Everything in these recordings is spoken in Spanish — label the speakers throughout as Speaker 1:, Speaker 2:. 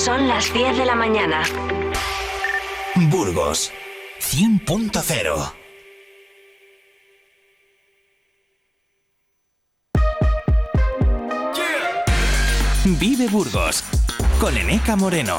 Speaker 1: Son las 10 de la mañana.
Speaker 2: Burgos 100.0 Vive Burgos con Eneca Moreno.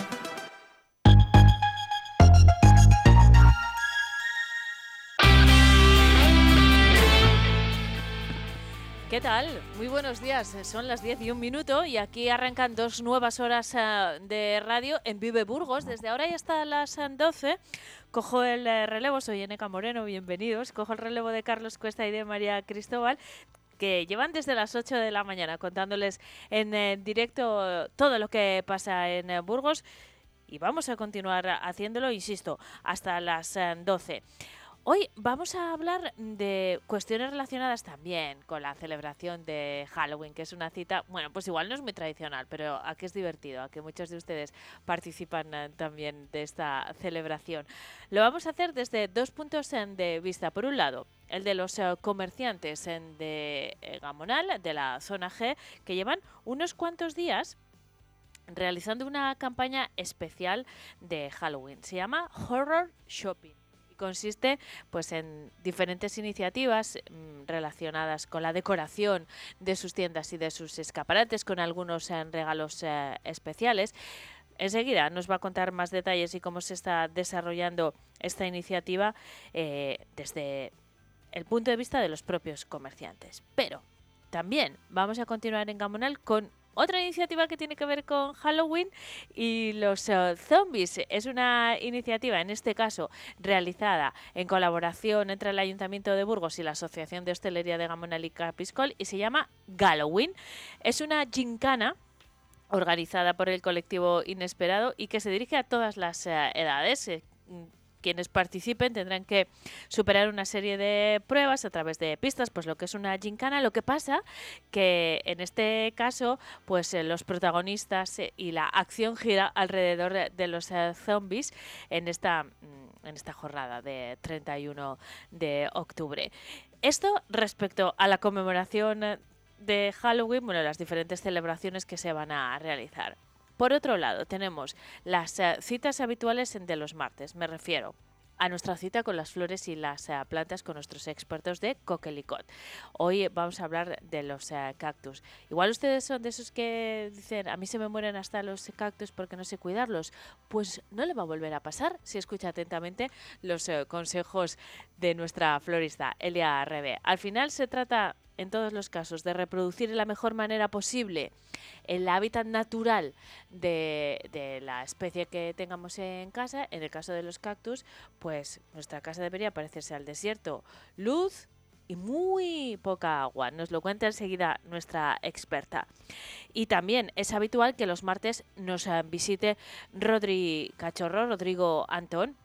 Speaker 3: ¿Qué tal? Muy buenos días. Son las 10 y un minuto y aquí arrancan dos nuevas horas eh, de radio en Vive Burgos. Desde ahora y hasta las 12 cojo el eh, relevo. Soy Eneca Moreno, bienvenidos. Cojo el relevo de Carlos Cuesta y de María Cristóbal que llevan desde las 8 de la mañana contándoles en eh, directo todo lo que pasa en Burgos y vamos a continuar haciéndolo, insisto, hasta las 12. Hoy vamos a hablar de cuestiones relacionadas también con la celebración de Halloween, que es una cita, bueno, pues igual no es muy tradicional, pero a que es divertido, a que muchos de ustedes participan eh, también de esta celebración. Lo vamos a hacer desde dos puntos de vista. Por un lado, el de los eh, comerciantes de eh, Gamonal, de la zona G, que llevan unos cuantos días realizando una campaña especial de Halloween. Se llama Horror Shopping consiste pues en diferentes iniciativas mm, relacionadas con la decoración de sus tiendas y de sus escaparates con algunos regalos eh, especiales. Enseguida nos va a contar más detalles y cómo se está desarrollando esta iniciativa eh, desde el punto de vista de los propios comerciantes. Pero también vamos a continuar en Gamonal con otra iniciativa que tiene que ver con Halloween y los eh, zombies. Es una iniciativa, en este caso, realizada en colaboración entre el Ayuntamiento de Burgos y la Asociación de Hostelería de Gamonal y Capiscol y se llama Halloween. Es una gincana organizada por el colectivo Inesperado y que se dirige a todas las eh, edades. Quienes participen tendrán que superar una serie de pruebas a través de pistas, pues lo que es una gincana. Lo que pasa que en este caso, pues eh, los protagonistas eh, y la acción gira alrededor de, los eh, zombies en esta, mm, en esta jornada de 31 de octubre. Esto respecto a la conmemoración de Halloween, bueno, las diferentes celebraciones que se van a realizar. Por otro lado, tenemos las eh, citas habituales de los martes, me refiero a nuestra cita con las flores y las eh, plantas con nuestros expertos de Coquelicot. Hoy vamos a hablar de los eh, cactus. Igual ustedes son de esos que dicen, a mí se me mueren hasta los cactus porque no sé cuidarlos. Pues no le va a volver a pasar si escucha atentamente los consejos de nuestra florista, Elia Rebe. Al final se trata en todos los casos, de reproducir de la mejor manera posible el hábitat natural de, la especie que tengamos en casa, en el caso de los cactus, pues nuestra casa debería parecerse al desierto. Luz, y muy poca agua. Nos lo cuenta enseguida nuestra experta. Y también es habitual que los martes nos visite Rodri Cachorro, Rodrigo Antón,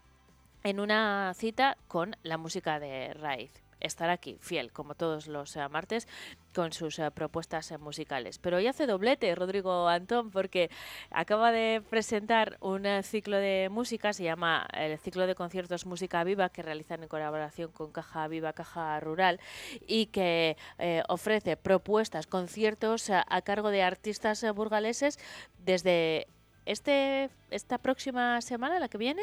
Speaker 3: en una cita con la música de raíz estar aquí, fiel, como todos los eh, martes, con sus eh, propuestas eh, musicales. Pero hoy hace doblete Rodrigo Antón porque acaba de presentar un ciclo de música, se llama el ciclo de conciertos Música Viva, que realizan en colaboración con Caja Viva, Caja Rural, y que ofrece propuestas, conciertos a cargo de artistas burgaleses desde este, esta próxima semana, la que viene,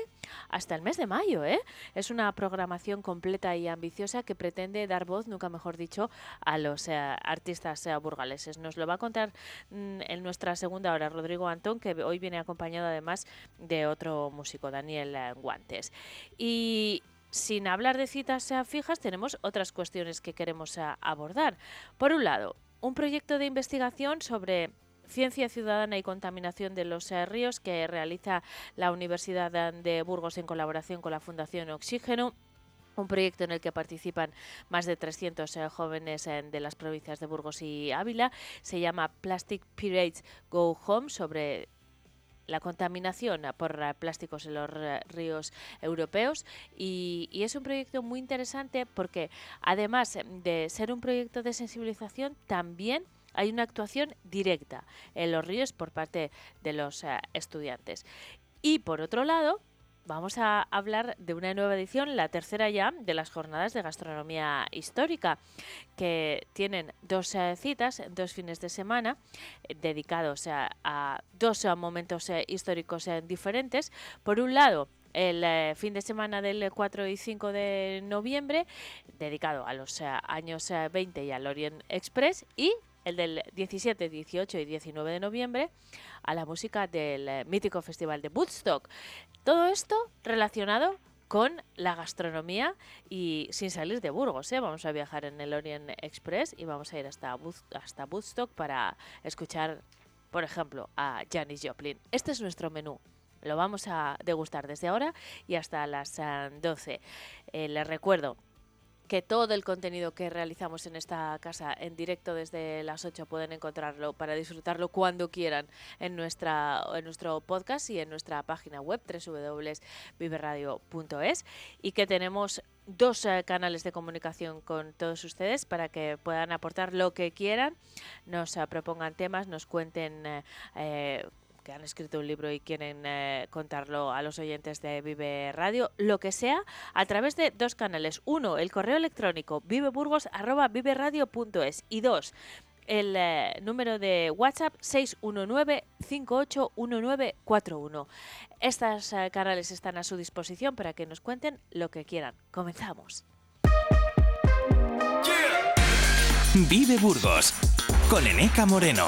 Speaker 3: hasta el mes de mayo. ¿eh? Es una programación completa y ambiciosa que pretende dar voz, nunca mejor dicho, a los eh, artistas eh, burgaleses. Nos lo va a contar mm, en nuestra segunda hora Rodrigo Antón, que hoy viene acompañado además de otro músico, Daniel eh, Guantes. Y sin hablar de citas fijas, tenemos otras cuestiones que queremos abordar. Por un lado, un proyecto de investigación sobre Ciencia Ciudadana y Contaminación de los eh, Ríos que realiza la Universidad de Burgos en colaboración con la Fundación Oxígeno un proyecto en el que participan más de 300 eh, jóvenes eh, de las provincias de Burgos y Ávila. Se llama Plastic Pirates Go Home sobre la contaminación por plásticos en los ríos europeos y, es un proyecto muy interesante porque además de ser un proyecto de sensibilización también hay una actuación directa en los ríos por parte de los estudiantes. Y por otro lado, vamos a hablar de una nueva edición, la tercera ya, de las jornadas de gastronomía histórica, que tienen dos eh, citas, dos fines de semana, eh, dedicados a, dos eh, momentos históricos diferentes. Por un lado, el fin de semana del 4 y 5 de noviembre, dedicado a los años 20 y al Orient Express, y el del 17, 18 y 19 de noviembre, a la música del mítico Festival de Woodstock. Todo esto relacionado con la gastronomía y sin salir de Burgos. ¿eh? Vamos a viajar en el Orient Express y vamos a ir hasta, hasta Woodstock para escuchar, por ejemplo, a Janis Joplin. Este es nuestro menú. Lo vamos a degustar desde ahora y hasta las 12. Eh, eh, les recuerdo que todo el contenido que realizamos en esta casa en directo desde las 8 pueden encontrarlo para disfrutarlo cuando quieran en, nuestra, en nuestro podcast y en nuestra página web www.viveradio.es y que tenemos dos eh, canales de comunicación con todos ustedes para que puedan aportar lo que quieran, nos eh, propongan temas, nos cuenten eh, que han escrito un libro y quieren eh, contarlo a los oyentes de Vive Radio, lo que sea, a través de dos canales. Uno, el correo electrónico viveburgos.viveradio.es y dos, el eh, número de WhatsApp 619-581941. Estas eh, canales están a su disposición para que nos cuenten lo que quieran. Comenzamos.
Speaker 2: Vive Burgos con Eneca Moreno.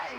Speaker 4: Ahí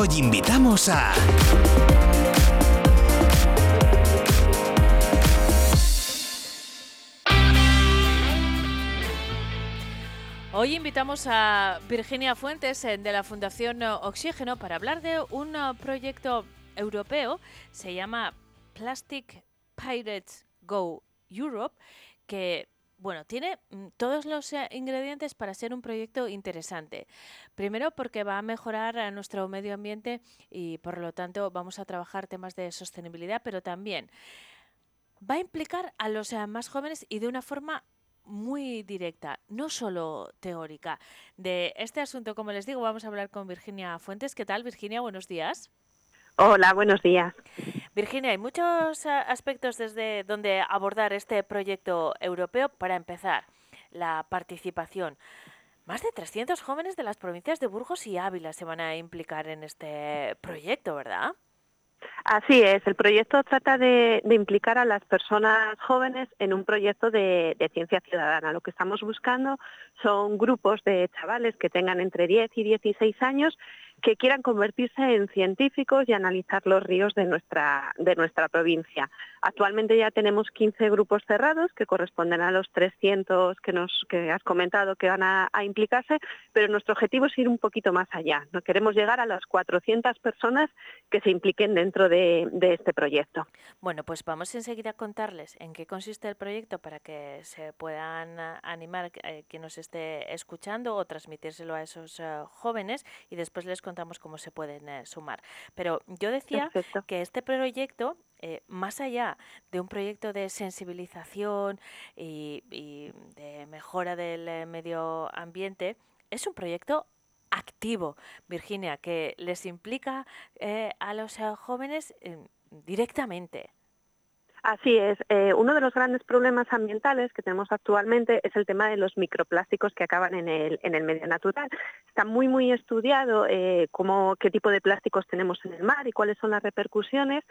Speaker 2: Hoy invitamos a...
Speaker 3: Hoy invitamos a Virginia Fuentes eh, de la Fundación Oxígeno para hablar de un eh, proyecto europeo, se llama Plastic Pirates Go Europe, que bueno, tiene mm, todos los eh, ingredientes para ser un proyecto interesante. Primero porque va a mejorar a nuestro medio ambiente y por lo tanto vamos a trabajar temas de sostenibilidad, pero también va a implicar a los más jóvenes y de una forma muy directa, no solo teórica. De este asunto, como les digo, vamos a hablar con Virginia Fuentes. ¿Qué tal, Virginia? Buenos días.
Speaker 5: Hola, buenos días.
Speaker 3: Virginia, hay muchos aspectos desde donde abordar este proyecto europeo. Para empezar, la participación. Más de 300 jóvenes de las provincias de Burgos y Ávila se van a implicar en este proyecto, ¿verdad?
Speaker 5: Así es, el proyecto trata de, implicar a las personas jóvenes en un proyecto de, de, ciencia ciudadana. Lo que estamos buscando son grupos de chavales que tengan entre 10 y 16 años que quieran convertirse en científicos y analizar los ríos de nuestra, de nuestra provincia. Actualmente ya tenemos 15 grupos cerrados que corresponden a los 300 que, nos, que has comentado que van a, implicarse, pero nuestro objetivo es ir un poquito más allá. No queremos llegar a las 400 personas que se impliquen dentro de, este proyecto.
Speaker 3: Bueno, pues vamos enseguida a contarles en qué consiste el proyecto para que se puedan animar eh, quien nos esté escuchando o transmitírselo a esos eh, jóvenes y después les contamos cómo se pueden eh, sumar. Pero yo decía que este proyecto eh, más allá de un proyecto de sensibilización y, de mejora del eh, medio ambiente, es un proyecto activo, Virginia, que les implica eh, a los jóvenes directamente.
Speaker 5: Así es. Eh, uno de los grandes problemas ambientales que tenemos actualmente es el tema de los microplásticos que acaban en el, en el medio natural. Está muy, muy estudiado eh, cómo, qué tipo de plásticos tenemos en el mar y cuáles son las repercusiones,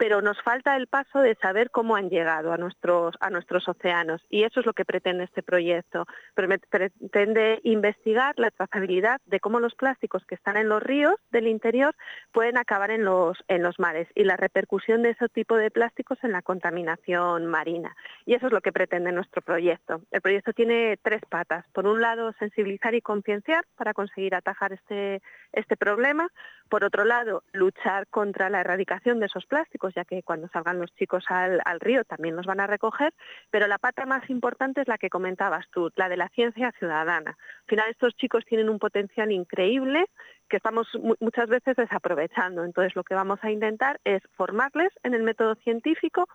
Speaker 5: pero nos falta el paso de saber cómo han llegado a nuestros, a nuestros océanos. Y eso es lo que pretende este proyecto. Pretende investigar la trazabilidad de cómo los plásticos que están en los ríos del interior pueden acabar en los, en los mares y la repercusión de ese tipo de plásticos en la contaminación marina. Y eso es lo que pretende nuestro proyecto. El proyecto tiene tres patas. Por un lado, sensibilizar y concienciar para conseguir atajar este, este problema. Por otro lado, luchar contra la erradicación de esos plásticos, ya que cuando salgan los chicos al, al río también los van a recoger. Pero la pata más importante es la que comentabas tú, la de la ciencia ciudadana. Al final, estos chicos tienen un potencial increíble que estamos muchas veces desaprovechando. Entonces, lo que vamos a intentar es formarles en el método científico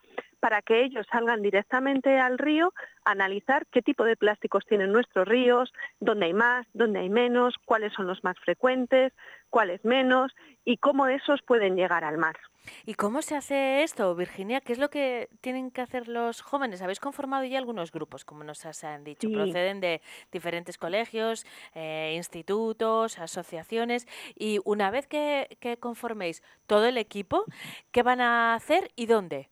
Speaker 5: para que ellos salgan directamente al río a analizar qué tipo de plásticos tienen nuestros ríos, dónde hay más, dónde hay menos, cuáles son los más frecuentes, cuáles menos y cómo esos pueden llegar al mar.
Speaker 3: ¿Y cómo se hace esto, Virginia? ¿Qué es lo que tienen que hacer los jóvenes? Habéis conformado ya algunos grupos, como nos han dicho. Proceden de diferentes colegios, eh, institutos, asociaciones. Y una vez que conforméis todo el equipo, ¿qué van a hacer y dónde?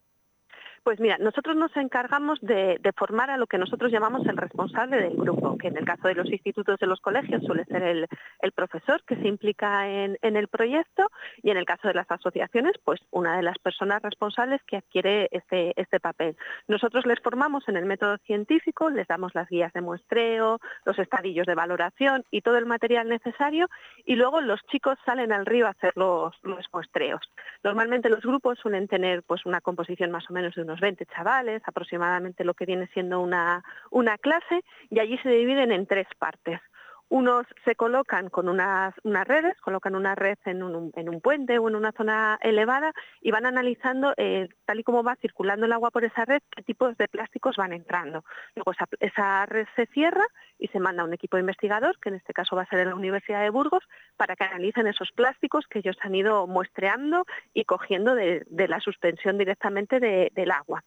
Speaker 5: Pues mira, nosotros nos encargamos de, formar a lo que nosotros llamamos el responsable del grupo, que en el caso de los institutos de los colegios suele ser el, profesor que se implica en, el proyecto y en el caso de las asociaciones, pues una de las personas responsables que adquiere este, este papel. Nosotros les formamos en el método científico, les damos las guías de muestreo, los estadillos de valoración y todo el material necesario y luego los chicos salen al río a hacer los, los muestreos. Normalmente los grupos suelen tener pues una composición más o menos de unos 20 chavales, aproximadamente lo que viene siendo una, una clase, y allí se dividen en tres partes. Unos se colocan con unas, unas redes, colocan una red en un, en un, puente o en una zona elevada y van analizando, eh, tal y como va circulando el agua por esa red, qué tipos de plásticos van entrando. Luego esa, esa, red se cierra y se manda a un equipo investigador, que en este caso va a ser en la Universidad de Burgos, para que analicen esos plásticos que ellos han ido muestreando y cogiendo de, de la suspensión directamente de, del agua.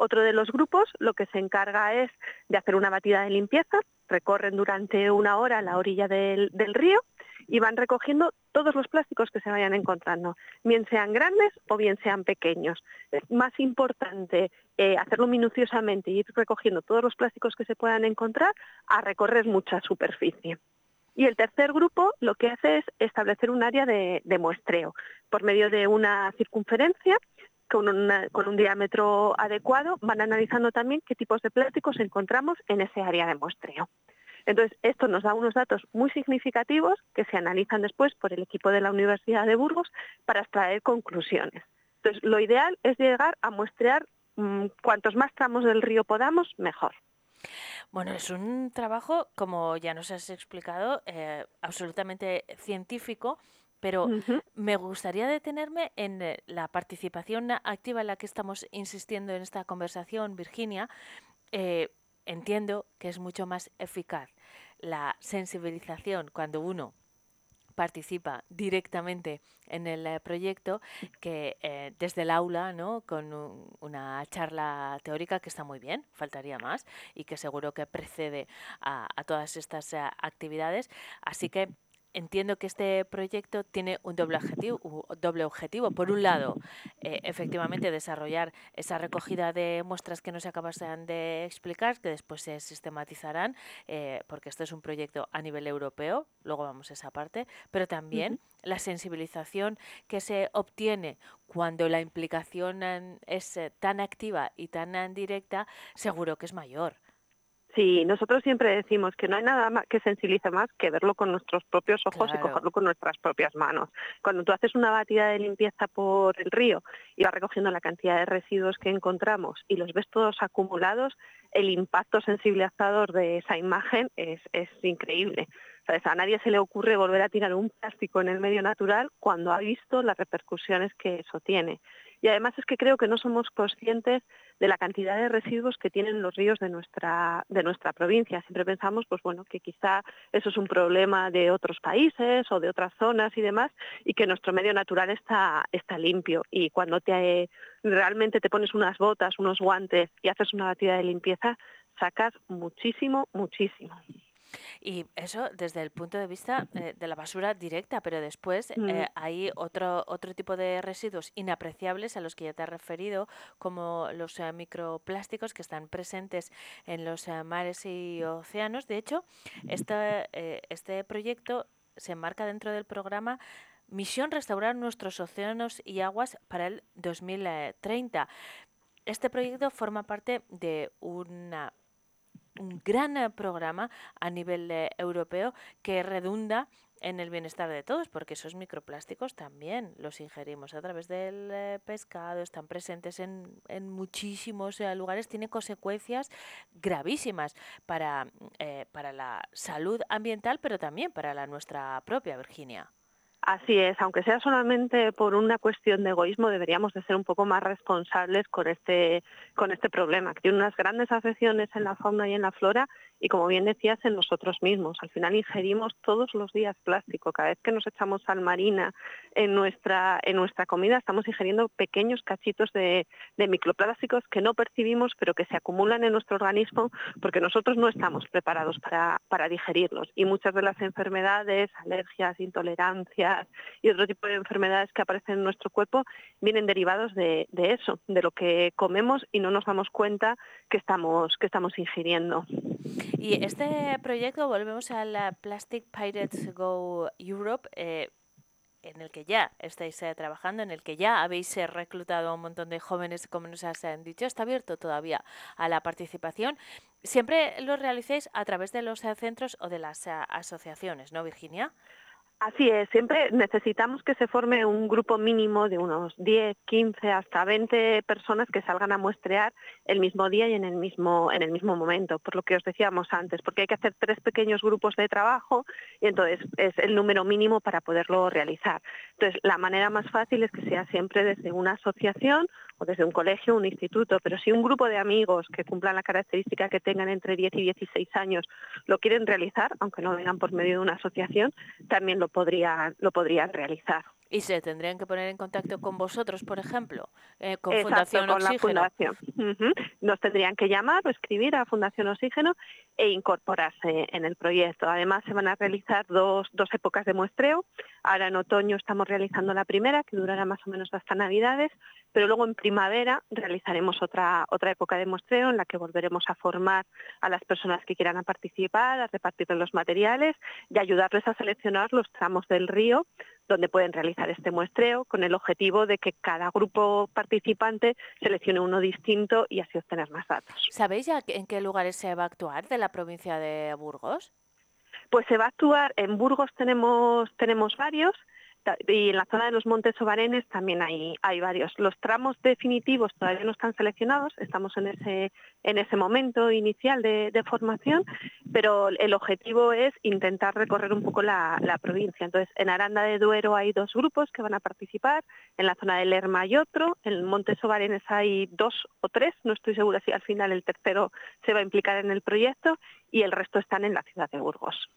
Speaker 5: Otro de los grupos lo que se encarga es de hacer una batida de limpieza, recorren durante una hora la orilla del, río y van recogiendo todos los plásticos que se vayan encontrando, bien sean grandes o bien sean pequeños. Es más importante eh, hacerlo minuciosamente y ir recogiendo todos los plásticos que se puedan encontrar a recorrer mucha superficie. Y el tercer grupo lo que hace es establecer un área de muestreo por medio de una circunferencia con, un diámetro adecuado, van analizando también qué tipos de plásticos encontramos en ese área de muestreo. Entonces, esto nos da unos datos muy significativos que se analizan después por el equipo de la Universidad de Burgos para extraer conclusiones. Entonces, lo ideal es llegar a muestrear mm, cuantos más tramos del río podamos, mejor.
Speaker 3: Bueno, es un trabajo, como ya nos has explicado, eh, absolutamente científico pero me gustaría detenerme en eh, la participación activa en la que estamos insistiendo en esta conversación, Virginia. Eh, entiendo que es mucho más eficaz la sensibilización cuando uno participa directamente en el eh, proyecto que desde el aula, ¿no? con una charla teórica que está muy bien, faltaría más, y que seguro que precede a, a todas estas actividades. Así que entiendo que este proyecto tiene un doble objetivo. Doble objetivo. Por un lado, eh, efectivamente, desarrollar esa recogida de muestras que no se acaban de explicar, que después se sistematizarán, eh, porque esto es un proyecto a nivel europeo, luego vamos a esa parte, pero también la sensibilización que se obtiene cuando la implicación es eh, tan activa y tan directa, seguro que es mayor.
Speaker 5: Sí, nosotros siempre decimos que no hay nada más que sensibilice más que verlo con nuestros propios ojos y cogerlo con nuestras propias manos. Cuando tú haces una batida de limpieza por el río y vas recogiendo la cantidad de residuos que encontramos y los ves todos acumulados, el impacto sensibilizador de esa imagen es, es increíble. A nadie se le ocurre volver a tirar un plástico en el medio natural cuando ha visto las repercusiones que eso tiene. Y además es que creo que no somos conscientes de la cantidad de residuos que tienen los ríos de nuestra, de nuestra provincia. Siempre pensamos pues bueno, que quizá eso es un problema de otros países o de otras zonas y demás, y que nuestro medio natural está, está limpio. Y cuando te, realmente te pones unas botas, unos guantes y haces una batida de limpieza, sacas muchísimo, muchísimo.
Speaker 3: Y eso desde el punto de vista eh, de la basura directa, pero después
Speaker 5: Mm.
Speaker 3: eh, hay otro, otro tipo de residuos inapreciables a los que ya te has referido, como los eh, microplásticos que están presentes en los eh, mares y océanos. De hecho, este, eh, este proyecto se enmarca dentro del programa Misión Restaurar nuestros océanos y aguas para el 2030. Este proyecto forma parte de una un gran eh, programa a nivel eh, europeo que redunda en el bienestar de todos, porque esos microplásticos también los ingerimos a través del eh, pescado, están presentes en, en muchísimos lugares, tiene consecuencias gravísimas para, para la salud ambiental, pero también para la nuestra propia, Virginia.
Speaker 5: Así es, aunque sea solamente por una cuestión de egoísmo, deberíamos de ser un poco más responsables con este, con este problema, que tiene unas grandes afecciones en la fauna y en la flora y como bien decías, en nosotros mismos. Al final ingerimos todos los días plástico. Cada vez que nos echamos sal marina en nuestra, en nuestra comida, estamos ingiriendo pequeños cachitos de, de microplásticos que no percibimos, pero que se acumulan en nuestro organismo porque nosotros no estamos preparados para, para digerirlos. Y muchas de las enfermedades, alergias, intolerancias y otro tipo de enfermedades que aparecen en nuestro cuerpo vienen derivados de, de eso, de lo que comemos y no nos damos cuenta que estamos, que estamos ingiriendo.
Speaker 3: Y este proyecto, volvemos al eh, Plastic Pirates Go Europe, eh, en el que ya estáis eh, trabajando, en el que ya habéis eh, reclutado a un montón de jóvenes, como nos has eh, dicho, está abierto todavía a la participación. Siempre lo realicéis a través de los eh, centros o de las asociaciones, ¿no, Virginia?
Speaker 5: Así es, siempre necesitamos que se forme un grupo mínimo de unos 10, 15, hasta 20 personas que salgan a muestrear el mismo día y en el mismo, en el mismo momento, por lo que os decíamos antes, porque hay que hacer tres pequeños grupos de trabajo y entonces es el número mínimo para poderlo realizar. Entonces, la manera más fácil es que sea siempre desde una asociación o desde un colegio, un instituto, pero si un grupo de amigos que cumplan la característica que tengan entre 10 y 16 años lo quieren realizar, aunque no vengan por medio de una asociación, también lo podrían, lo podrían realizar.
Speaker 3: Y se tendrían que poner en contacto con vosotros, por ejemplo, eh, con
Speaker 5: Exacto,
Speaker 3: Fundación
Speaker 5: con la
Speaker 3: Oxígeno.
Speaker 5: Fundación. Ujú. Nos tendrían que llamar o escribir a Fundación Oxígeno e incorporarse en el proyecto. Además, se van a realizar dos, dos épocas de muestreo. Ahora en otoño estamos realizando la primera, que durará más o menos hasta Navidades, pero luego en primavera realizaremos otra, otra época de muestreo en la que volveremos a formar a las personas que quieran a participar, a repartir los materiales y ayudarles a seleccionar los tramos del río donde pueden realizar este muestreo con el objetivo de que cada grupo participante seleccione uno distinto y así obtener más datos.
Speaker 3: ¿Sabéis ya en qué lugares se va a actuar de la provincia de Burgos?
Speaker 5: Pues se va a actuar, en Burgos tenemos, tenemos varios, y en la zona de los Montes Obarenes también hay, hay varios. Los tramos definitivos todavía no están seleccionados, estamos en ese, en ese momento inicial de, formación, pero el objetivo es intentar recorrer un poco la, la provincia. Entonces, en Aranda de Duero hay dos grupos que van a participar, en la zona de Lerma hay otro, en Montes Obarenes hay dos o tres, no estoy segura si al final el tercero se va a implicar en el proyecto, y el resto están en la ciudad de Burgos.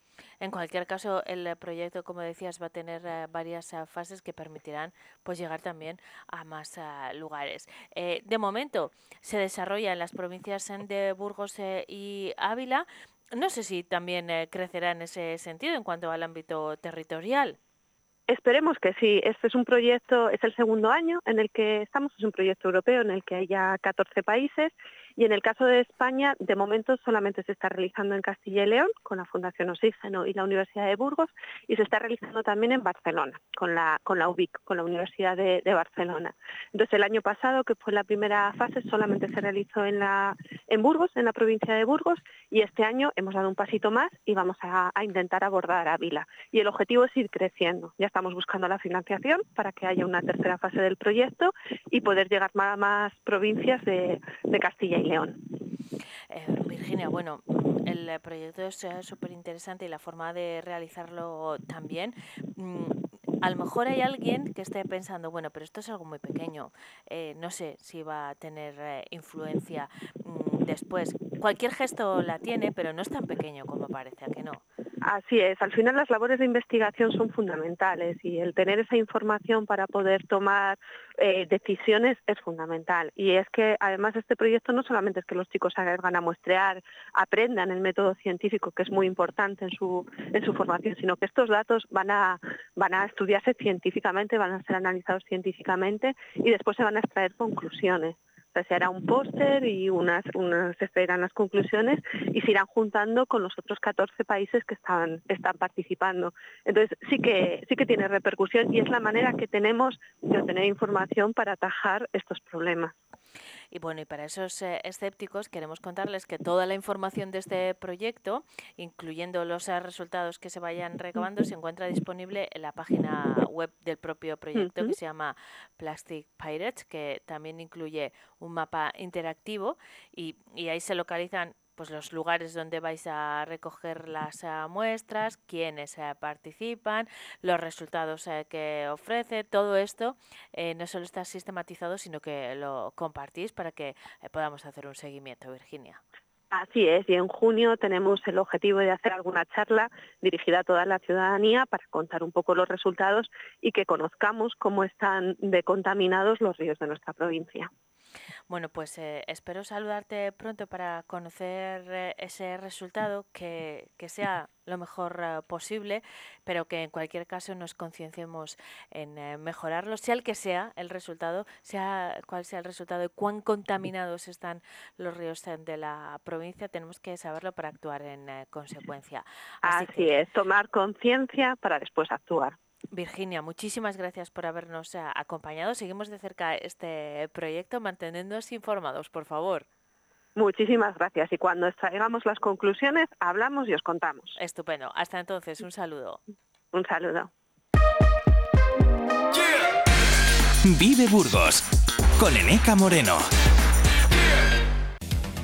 Speaker 3: En cualquier caso, el eh, proyecto, como decías, va a tener eh, varias eh, fases que permitirán pues llegar también a más lugares. De momento se desarrolla en las provincias de Burgos y Ávila. no sé si también crecerá en ese sentido en cuanto al ámbito territorial.
Speaker 5: Esperemos que sí. Este es un proyecto, es el segundo año en el que estamos, es un proyecto europeo en el que hay ya 14 países y en el caso de España, de momento solamente se está realizando en Castilla y León con la Fundación Oxígeno y la Universidad de Burgos y se está realizando también en Barcelona con la, con la UBIC, con la Universidad de, Barcelona. Entonces el año pasado, que fue la primera fase, solamente se realizó en, la, en Burgos, en la provincia de Burgos y este año hemos dado un pasito más y vamos a, intentar abordar Ávila. Y el objetivo es ir creciendo. Ya estamos buscando la financiación para que haya una tercera fase del proyecto y poder llegar a más provincias de, de Castilla
Speaker 3: Eh, Virginia, bueno, el proyecto es eh, súper interesante y la forma de realizarlo también. Mm, a lo mejor hay alguien que esté pensando, bueno, pero esto es algo muy pequeño, eh, no sé si va a tener influencia mm, después. Cualquier gesto la tiene, pero no es tan pequeño como parece, ¿a que no?
Speaker 5: Así es, al final las labores de investigación son fundamentales y el tener esa información para poder tomar eh, decisiones es fundamental. Y es que además este proyecto no solamente es que los chicos salgan a muestrear, aprendan el método científico, que es muy importante en su, formación, sino que estos datos van a estudiarse científicamente, van a ser analizados científicamente y después se van a extraer conclusiones se hará un póster y unas, unas se las conclusiones y se irán juntando con los otros 14 países que están, están participando. Entonces sí que, sí que tiene repercusión y es la manera que tenemos de obtener información para atajar estos problemas.
Speaker 3: Y bueno, y para esos eh, escépticos queremos contarles que toda la información de este proyecto, incluyendo los eh, resultados que se vayan recabando, se encuentra disponible en la página web del propio proyecto que se llama Plastic Pirates, que también incluye un mapa interactivo y, y ahí se localizan pues los lugares donde vais a recoger las uh, muestras, quiénes uh, participan, los resultados uh, que ofrece, todo esto eh, no solo está sistematizado, sino que lo compartís para que eh, podamos hacer un seguimiento, Virginia.
Speaker 5: Así es, y en junio tenemos el objetivo de hacer alguna charla dirigida a toda la ciudadanía para contar un poco los resultados y que conozcamos cómo están decontaminados los ríos de nuestra provincia.
Speaker 3: Bueno, pues eh, espero saludarte pronto para conocer eh, ese resultado, que, que, sea lo mejor eh, posible, pero que en cualquier caso nos concienciemos en mejorarlo, sea el que sea el resultado, sea cual sea el resultado y cuán contaminados están los ríos de la provincia, tenemos que saberlo para actuar en consecuencia.
Speaker 5: Así es, tomar conciencia para después actuar.
Speaker 3: Virginia, muchísimas gracias por habernos eh, acompañado. Seguimos de cerca este proyecto, manteniéndonos informados, por favor.
Speaker 5: Muchísimas gracias y cuando extraigamos las conclusiones hablamos y os contamos.
Speaker 3: Estupendo. Hasta entonces, un saludo.
Speaker 5: Un saludo.
Speaker 2: Vive Burgos con Eneca Moreno.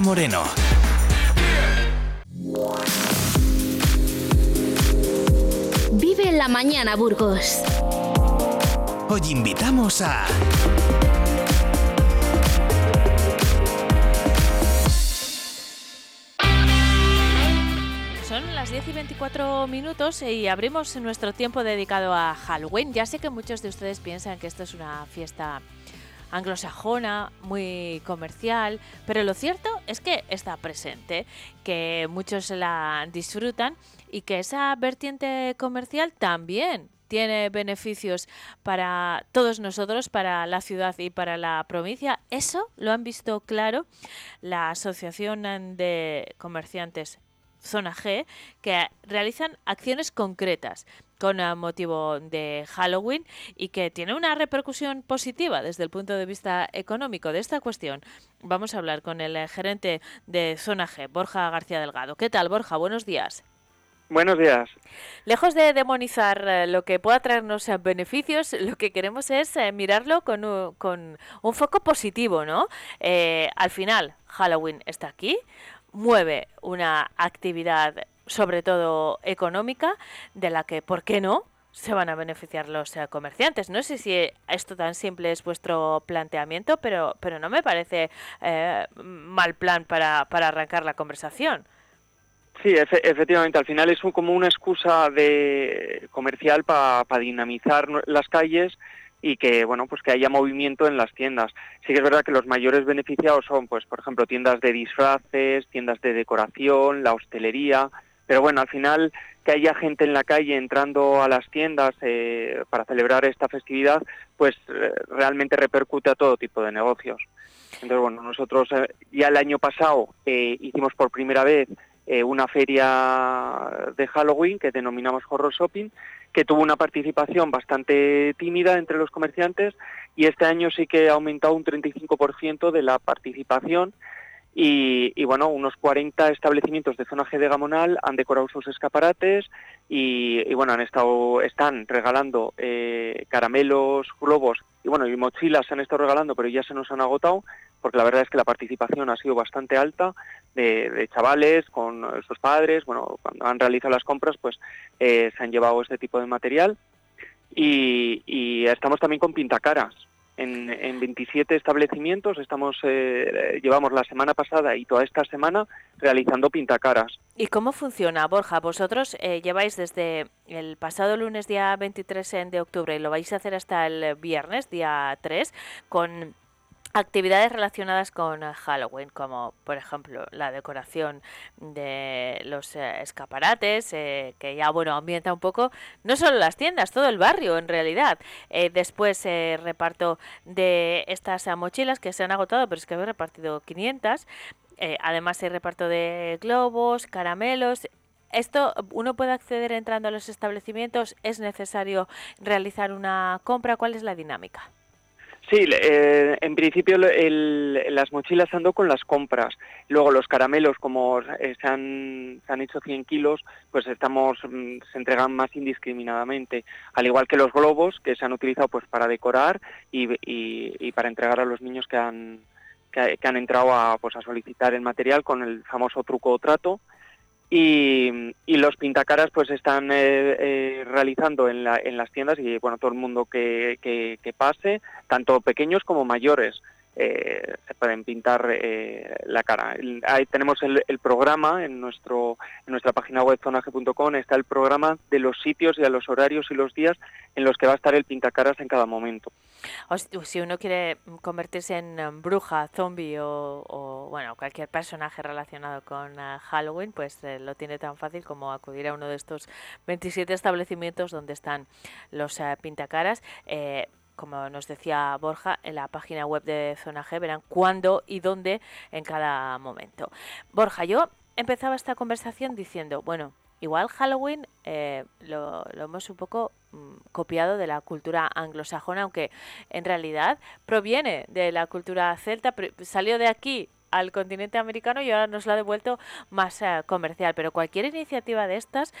Speaker 2: Moreno.
Speaker 6: Vive la mañana, Burgos.
Speaker 2: Hoy invitamos a...
Speaker 3: Son las 10 y 24 minutos y abrimos nuestro tiempo dedicado a Halloween. Ya sé que muchos de ustedes piensan que esto es una fiesta anglosajona, muy comercial, pero lo cierto es que está presente, que muchos la disfrutan y que esa vertiente comercial también tiene beneficios para todos nosotros, para la ciudad y para la provincia. Eso lo han visto claro la Asociación de Comerciantes Zona G, que realizan acciones concretas con eh, motivo de Halloween y que tiene una repercusión positiva desde el punto de vista económico de esta cuestión. Vamos a hablar con el eh, gerente de Zona G, Borja García Delgado. ¿Qué tal, Borja? Buenos días.
Speaker 7: Buenos días.
Speaker 3: Lejos de demonizar eh, lo que pueda traernos beneficios, lo que queremos es mirarlo con un, con un, foco positivo, ¿no? al final, Halloween está aquí, mueve una actividad sobre todo económica, de la que, ¿por qué no?, se van a beneficiar los eh, comerciantes. No sé si esto tan simple es vuestro planteamiento, pero, pero no me parece eh, mal plan para, para arrancar la conversación.
Speaker 7: Sí, efectivamente, al final es como una excusa de comercial para dinamizar las calles y que bueno pues que haya movimiento en las tiendas. Sí que es verdad que los mayores beneficiados son pues por ejemplo tiendas de disfraces, tiendas de decoración, la hostelería, pero bueno al final que haya gente en la calle entrando a las tiendas eh, para celebrar esta festividad pues eh, realmente repercute a todo tipo de negocios. Entonces bueno nosotros eh, ya el año pasado hicimos por primera vez una feria de Halloween que denominamos Horror Shopping que tuvo una participación bastante tímida entre los comerciantes y este año sí que ha aumentado un 35% de la participación y, bueno, unos 40 establecimientos de zona G de Gamonal han decorado sus escaparates y, bueno, han estado, están regalando eh, caramelos, globos y bueno, y mochilas se han estado regalando, pero ya se nos han agotado porque la verdad es que la participación ha sido bastante alta de, chavales con sus padres, bueno, cuando han realizado las compras, pues eh, se han llevado este tipo de material y, estamos también con pintacaras. En, en 27 establecimientos estamos eh, llevamos la semana pasada y toda esta semana realizando pintacaras.
Speaker 3: ¿Y cómo funciona, Borja? Vosotros eh, lleváis desde el pasado lunes día 23 de octubre y lo vais a hacer hasta el viernes día 3 con actividades relacionadas con Halloween, como por ejemplo la decoración de los eh, escaparates, eh, que ya bueno ambienta un poco no solo las tiendas, todo el barrio en realidad. Eh, después reparto de estas mochilas que se han agotado, pero es que he repartido 500. además hay reparto de globos, caramelos, esto uno puede acceder entrando a los establecimientos, es necesario realizar una compra, ¿cuál es la dinámica?
Speaker 7: Sí, eh, en principio las mochilas ando con las compras. Luego los caramelos, como se, han, se han hecho 100 kilos, pues estamos mm, se entregan más indiscriminadamente. Al igual que los globos, que se han utilizado pues para decorar y, para entregar a los niños que han, que, han entrado a, pues, a solicitar el material con el famoso truco o trato. Y, los pintacaras pues están eh, eh, realizando en, las tiendas y bueno todo el mundo que, que, pase tanto pequeños como mayores eh, se pueden pintar la cara. ahí tenemos el, programa en nuestro en nuestra página web zonage.com está el programa de los sitios y a los horarios y los días en los que va a estar el pintacaras en cada momento.
Speaker 3: si uno quiere convertirse en bruja, zombie o, bueno cualquier personaje relacionado con eh, Halloween, pues eh, lo tiene tan fácil como acudir a uno de estos 27 establecimientos donde están los eh, pintacaras. Como nos decía Borja, en la página web de Zona G verán cuándo y dónde en cada momento. Borja, yo empezaba esta conversación diciendo, bueno, Igual Halloween eh, lo, hemos un poco mm, copiado de la cultura anglosajona, aunque en realidad proviene de la cultura celta, salió de aquí al continente americano y ahora nos lo ha devuelto más eh, comercial. Pero cualquier iniciativa de estas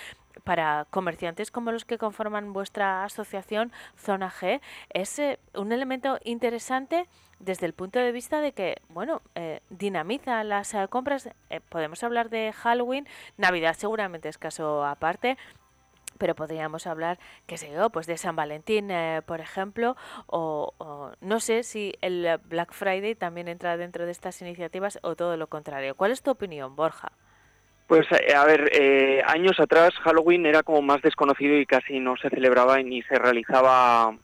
Speaker 3: para comerciantes como los que conforman vuestra asociación Zona G es eh, un elemento interesante desde el punto de vista de que, bueno, eh, dinamiza las compras. podemos hablar de Halloween, Navidad seguramente es caso aparte, pero podríamos hablar, qué sé yo, pues de San Valentín, eh, por ejemplo, o, no sé si el Black Friday también entra dentro de estas iniciativas o todo lo contrario. ¿Cuál es tu opinión, Borja?
Speaker 7: Pues eh, a ver, eh, años atrás Halloween era como más desconocido y casi no se celebraba ni se realizaba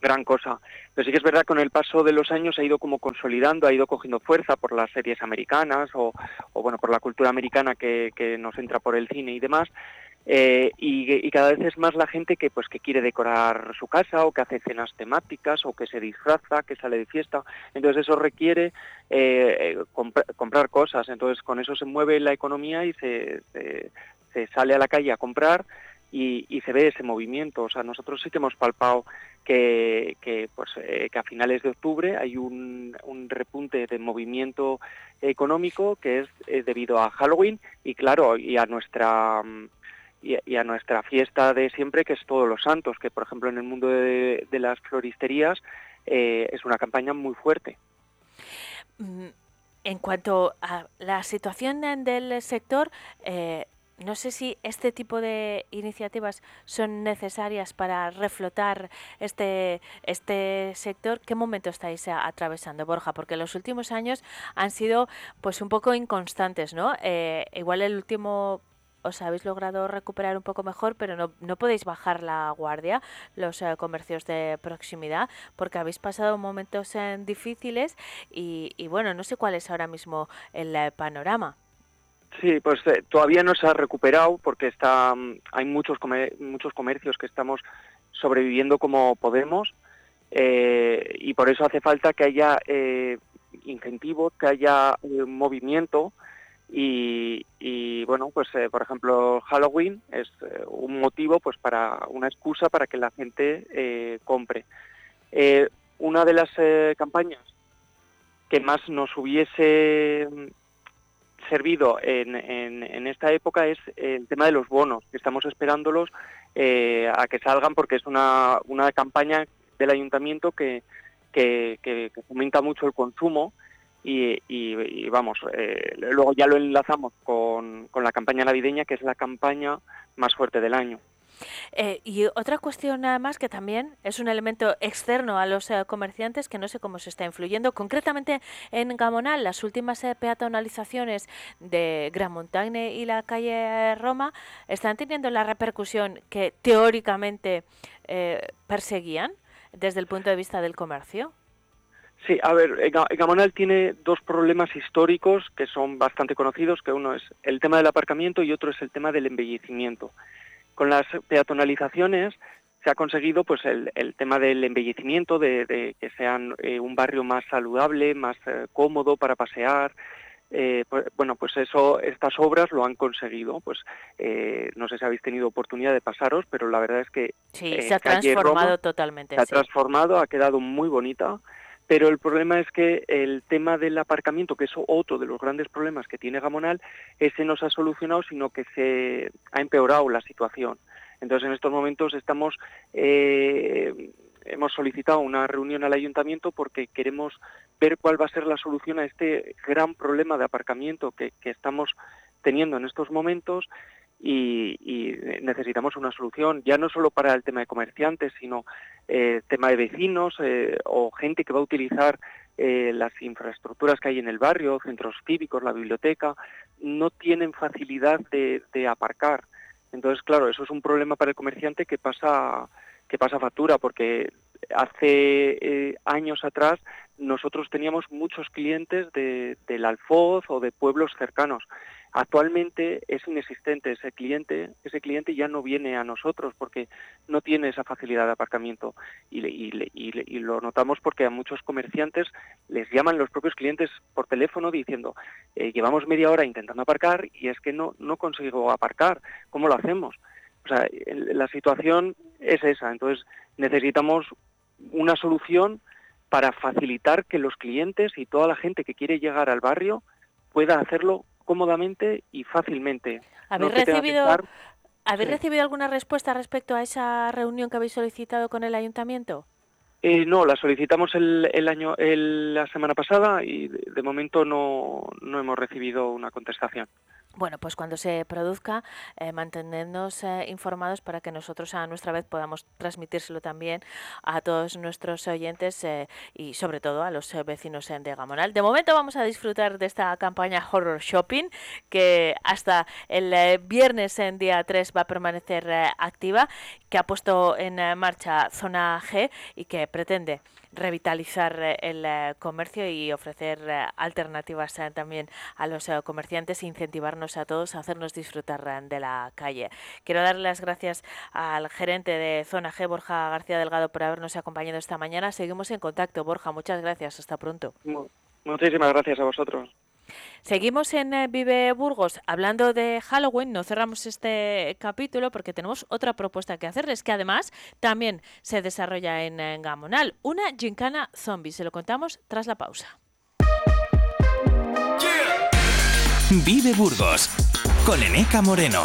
Speaker 7: gran cosa. Pero sí que es verdad que con el paso de los años ha ido como consolidando, ha ido cogiendo fuerza por las series americanas o, o bueno, por la cultura americana que, que nos entra por el cine y demás. Eh, y, cada vez es más la gente que pues que quiere decorar su casa o que hace cenas temáticas o que se disfraza, que sale de fiesta. Entonces eso requiere eh, comprar cosas. Entonces con eso se mueve la economía y se, se, sale a la calle a comprar y, se ve ese movimiento. O sea, nosotros sí que hemos palpado que, pues, eh, que a finales de octubre hay un, un repunte de movimiento económico que es debido a Halloween y claro, y a nuestra y, a nuestra fiesta de siempre, que es Todos los Santos, que por ejemplo en el mundo de, las floristerías eh, es una campaña muy fuerte.
Speaker 3: Mm, en cuanto a la situación del sector, eh, no sé si este tipo de iniciativas son necesarias para reflotar este, este sector. ¿Qué momento estáis atravesando, Borja? Porque los últimos años han sido pues un poco inconstantes, ¿no? Eh, igual el último os habéis logrado recuperar un poco mejor, pero no, no podéis bajar la guardia, los eh, comercios de proximidad, porque habéis pasado momentos eh, difíciles y, bueno, no sé cuál es ahora mismo el eh, panorama.
Speaker 7: Sí, pues todavía no se ha recuperado porque está, mm, hay muchos, muchos comercios que estamos sobreviviendo como podemos y por eso hace falta que haya incentivos, que haya movimiento y, bueno, pues eh, por ejemplo Halloween es eh, un motivo, pues para una excusa para que la gente eh, compre. una de las campañas que más nos hubiese servido en, esta época es el tema de los bonos, que estamos esperándolos a que salgan porque es una, una campaña del ayuntamiento que, que, que fomenta mucho el consumo y, vamos, eh, luego ya lo enlazamos con, la campaña navideña, que es la campaña más fuerte del año.
Speaker 3: Eh, y otra cuestión nada más que también es un elemento externo a los eh, comerciantes que no sé cómo se está influyendo. Concretamente en Gamonal, las últimas peatonalizaciones de Gran Montagne y la calle Roma están teniendo la repercusión que teóricamente perseguían desde el punto de vista del comercio.
Speaker 7: Sí, a ver, Gamonal tiene dos problemas históricos que son bastante conocidos, que uno es el tema del aparcamiento y otro es el tema del embellecimiento. Con las peatonalizaciones se ha conseguido pues el, tema del embellecimiento, de, que sean eh, un barrio más saludable, más eh, cómodo para pasear. Eh, pues, bueno, pues eso, estas obras lo han conseguido. Pues no sé si habéis tenido oportunidad de pasaros, pero la verdad es que
Speaker 3: sí, se ha transformado totalmente.
Speaker 7: Se ha transformado, ha quedado muy bonita pero el problema es que el tema del aparcamiento, que es otro de los grandes problemas que tiene Gamonal, ese no se ha solucionado, sino que se ha empeorado la situación. Entonces, en estos momentos estamos, eh, hemos solicitado una reunión al ayuntamiento porque queremos ver cuál va a ser la solución a este gran problema de aparcamiento que, que estamos teniendo en estos momentos y, necesitamos una solución, ya no solo para el tema de comerciantes, sino eh, tema de vecinos eh, o gente que va a utilizar eh, las infraestructuras que hay en el barrio, centros cívicos, la biblioteca, no tienen facilidad de, aparcar. Entonces, claro, eso es un problema para el comerciante que pasa que pasa factura, porque hace años atrás nosotros teníamos muchos clientes de, del Alfoz o de pueblos cercanos. Actualmente es inexistente ese cliente, ese cliente ya no viene a nosotros porque no tiene esa facilidad de aparcamiento. Y, lo notamos porque a muchos comerciantes les llaman los propios clientes por teléfono diciendo eh, llevamos media hora intentando aparcar y es que no, no consigo aparcar, ¿cómo lo hacemos? O sea, la situación es esa, entonces necesitamos una solución para facilitar que los clientes y toda la gente que quiere llegar al barrio pueda hacerlo cómodamente y fácilmente.
Speaker 3: ¿Habéis
Speaker 7: No
Speaker 3: recibido,
Speaker 7: estar-
Speaker 3: ¿habéis
Speaker 7: sí.
Speaker 3: recibido alguna respuesta respecto a esa reunión que habéis solicitado con el ayuntamiento?
Speaker 7: Eh, no, la solicitamos el, el año, el- la semana pasada y de, de momento no, no hemos recibido una contestación.
Speaker 3: Bueno, pues cuando se produzca, eh, mantenernos eh, informados para que nosotros a nuestra vez podamos transmitírselo también a todos nuestros oyentes eh, y sobre todo a los eh, vecinos de Gamonal. De momento vamos a disfrutar de esta campaña Horror Shopping que hasta el viernes en día 3 va a permanecer activa, que ha puesto en marcha Zona G y que pretende revitalizar eh, el eh, comercio y ofrecer eh, alternativas también a los comerciantes e incentivarnos a todos a hacernos disfrutar de la calle. Quiero dar las gracias al gerente de Zona G, Borja García Delgado, por habernos acompañado esta mañana. Seguimos en contacto, Borja. Muchas gracias. Hasta pronto.
Speaker 7: Mu- Muchísimas gracias a vosotros.
Speaker 3: Seguimos en eh, Vive Burgos hablando de Halloween. No cerramos este capítulo porque tenemos otra propuesta que hacerles, que además también se desarrolla en, Gamonal. Una gincana zombie. Se lo contamos tras la pausa.
Speaker 2: Vive Burgos con Eneca Moreno.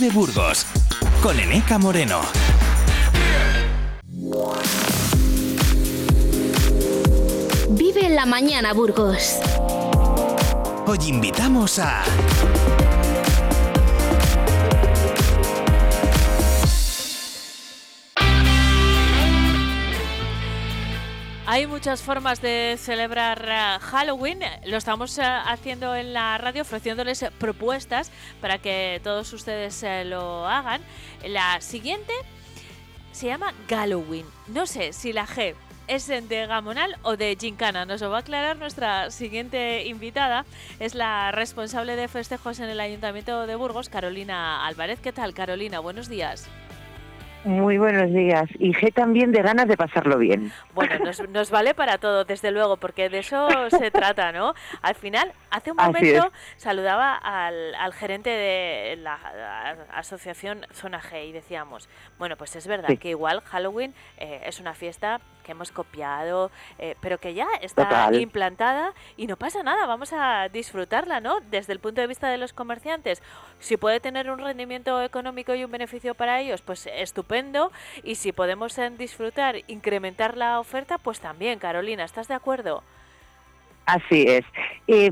Speaker 2: Vive Burgos con Eneca Moreno.
Speaker 6: Vive la mañana, Burgos.
Speaker 2: Hoy invitamos a
Speaker 3: Hay muchas formas de celebrar eh, Halloween. Lo estamos eh, haciendo en la radio, ofreciéndoles propuestas para que todos ustedes eh, lo hagan. La siguiente se llama Halloween. No sé si la G es de Gamonal o de Gincana. Nos lo va a aclarar nuestra siguiente invitada. Es la responsable de festejos en el Ayuntamiento de Burgos, Carolina Álvarez. ¿Qué tal, Carolina? Buenos días.
Speaker 8: Muy buenos días. Y G también de ganas de pasarlo bien.
Speaker 3: Bueno, nos, nos vale para todo, desde luego, porque de eso se trata, ¿no? Al final, hace un momento saludaba al, al gerente de la asociación Zona G y decíamos, bueno, pues es verdad
Speaker 8: Sí.
Speaker 3: que igual Halloween eh, es una fiesta que hemos copiado, eh, pero que ya está
Speaker 8: Total.
Speaker 3: implantada y no pasa nada, vamos a disfrutarla, ¿no? Desde el punto de vista de los comerciantes, si puede tener un rendimiento económico y un beneficio para ellos, pues estupendo, y si podemos disfrutar, incrementar la oferta, pues también, Carolina, ¿estás de acuerdo?
Speaker 8: Así es.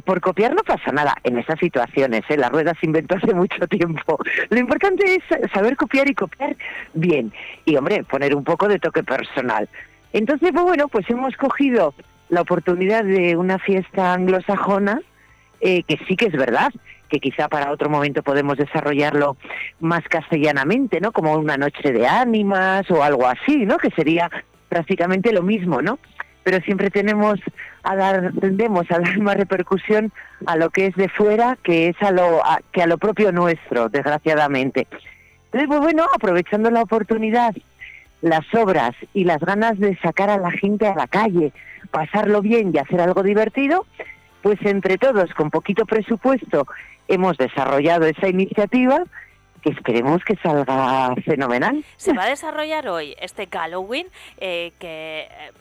Speaker 8: Por copiar no pasa nada en esas situaciones. ¿eh? La rueda se inventó hace mucho tiempo. Lo importante es saber copiar y copiar bien. Y, hombre, poner un poco de toque personal. Entonces, pues bueno, pues hemos cogido la oportunidad de una fiesta anglosajona, eh, que sí que es verdad, que quizá para otro momento podemos desarrollarlo más castellanamente, ¿no? Como una noche de ánimas o algo así, ¿no? Que sería prácticamente lo mismo, ¿no? Pero siempre tenemos a dar, tendemos a dar más repercusión a lo que es de fuera que es a lo que a lo propio nuestro, desgraciadamente. Entonces, pues bueno, aprovechando la oportunidad, las obras y las ganas de sacar a la gente a la calle, pasarlo bien y hacer algo divertido, Pues entre todos, con poquito presupuesto, hemos desarrollado esa iniciativa que esperemos que salga fenomenal.
Speaker 3: Se va a desarrollar hoy este Halloween eh, que eh,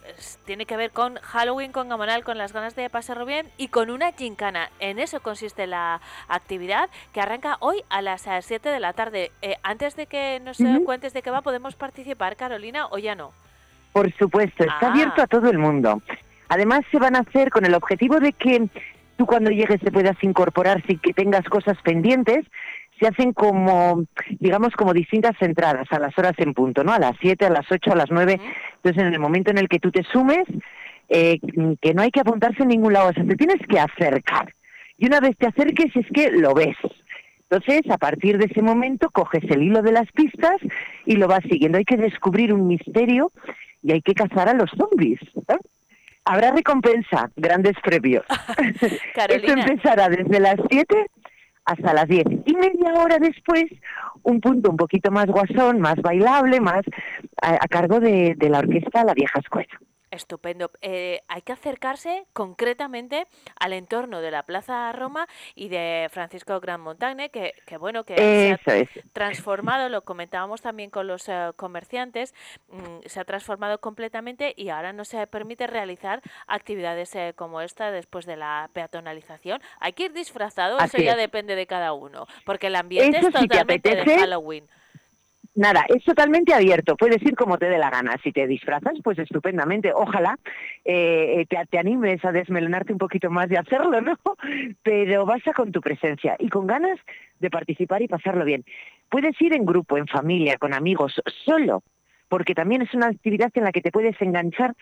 Speaker 3: tiene que ver con Halloween con Gamonal, con las ganas de pasarlo bien y con una gincana. En eso consiste la actividad que arranca hoy a las 7 de la tarde. Eh, antes de que nos eh,
Speaker 8: Ujú.
Speaker 3: cuentes de qué va, ¿podemos participar, Carolina, o ya no?
Speaker 8: Por supuesto, está
Speaker 3: Ah.
Speaker 8: abierto a todo el mundo. Además, se van a hacer con el objetivo de que tú cuando llegues te puedas incorporar sin que tengas cosas pendientes. Se hacen como, digamos, como distintas entradas a las horas en punto, ¿no? A las 7, a las 8, a las 9. Entonces, en el momento en el que tú te sumes, eh, que no hay que apuntarse en ningún lado, o sea, te tienes que acercar. Y una vez te acerques, es que lo ves. Entonces, a partir de ese momento, coges el hilo de las pistas y lo vas siguiendo. Hay que descubrir un misterio y hay que cazar a los zombies. ¿eh? Habrá recompensa, grandes premios. Esto empezará desde las 7 hasta las 10. Y media hora después, un punto un poquito más guasón, más bailable, más a, cargo de la orquesta La Vieja Escuela.
Speaker 3: Estupendo. Eh, hay que acercarse concretamente al entorno de la Plaza Roma y de Francisco Gran Montagne, que, que bueno, que se ha
Speaker 8: es.
Speaker 3: transformado, lo comentábamos también con los eh, comerciantes, mm, se ha transformado completamente y ahora no se permite realizar actividades eh, como esta después de la peatonalización. Hay que ir disfrazado, eso ya
Speaker 8: es.
Speaker 3: depende de cada uno, porque el ambiente
Speaker 8: Eso
Speaker 3: es
Speaker 8: si
Speaker 3: totalmente de Halloween.
Speaker 8: Nada, es totalmente abierto. Puedes ir como te dé la gana. Si te disfrazas, pues estupendamente. Ojalá eh, te, te animes a desmelonarte un poquito más de hacerlo, ¿no? Pero basta con tu presencia y con ganas de participar y pasarlo bien. Puedes ir en grupo, en familia, con amigos, solo, porque también es una actividad en la que te puedes enganchar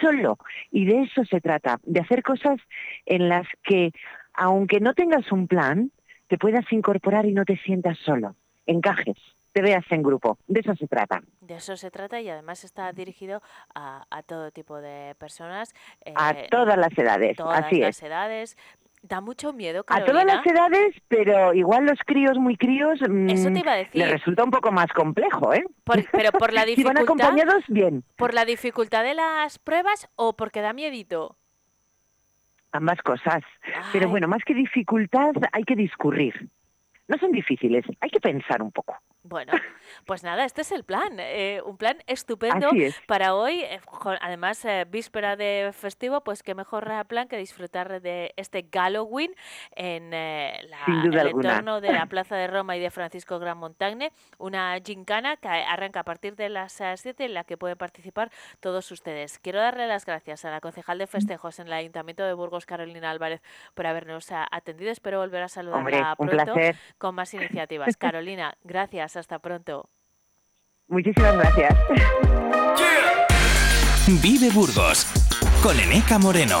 Speaker 8: solo. Y de eso se trata, de hacer cosas en las que, aunque no tengas un plan, te puedas incorporar y no te sientas solo. Encajes, te veas en grupo. De eso se trata.
Speaker 3: De eso se trata y además está dirigido a, a todo tipo de personas.
Speaker 8: A
Speaker 3: eh,
Speaker 8: todas las edades,
Speaker 3: todas
Speaker 8: así
Speaker 3: las
Speaker 8: es.
Speaker 3: edades. Da mucho miedo,
Speaker 8: A
Speaker 3: Carolina.
Speaker 8: todas las edades, pero igual los críos muy críos mm,
Speaker 3: Eso te iba a decir.
Speaker 8: les resulta un poco más complejo, ¿eh?
Speaker 3: Por- pero por la
Speaker 8: Si van
Speaker 3: dificultad,
Speaker 8: acompañados, bien.
Speaker 3: por la dificultad de las pruebas o porque da miedito.
Speaker 8: Ambas cosas. Pero bueno, más que dificultad, hay que discurrir. No son difíciles, hay que pensar un poco.
Speaker 3: Bueno, pues nada, este es el plan, eh, un plan estupendo
Speaker 8: es.
Speaker 3: para hoy. eh, además, eh, víspera de festivo, pues qué mejor eh, plan que disfrutar de este Halloween en eh, la- el
Speaker 8: alguna.
Speaker 3: entorno de la Plaza de Roma y de Francisco Gran Montagne, una gincana que arranca a partir de las 7 en la que pueden participar todos ustedes. Quiero darle las gracias a la concejal de festejos en el Ayuntamiento de Burgos, Carolina Álvarez, por habernos atendido. Espero volver a saludarla
Speaker 8: Hombre,
Speaker 3: pronto
Speaker 8: placer.
Speaker 3: con más iniciativas. Carolina, gracias, hasta pronto.
Speaker 8: Muchísimas gracias.
Speaker 2: Vive Burgos con Eneca Moreno.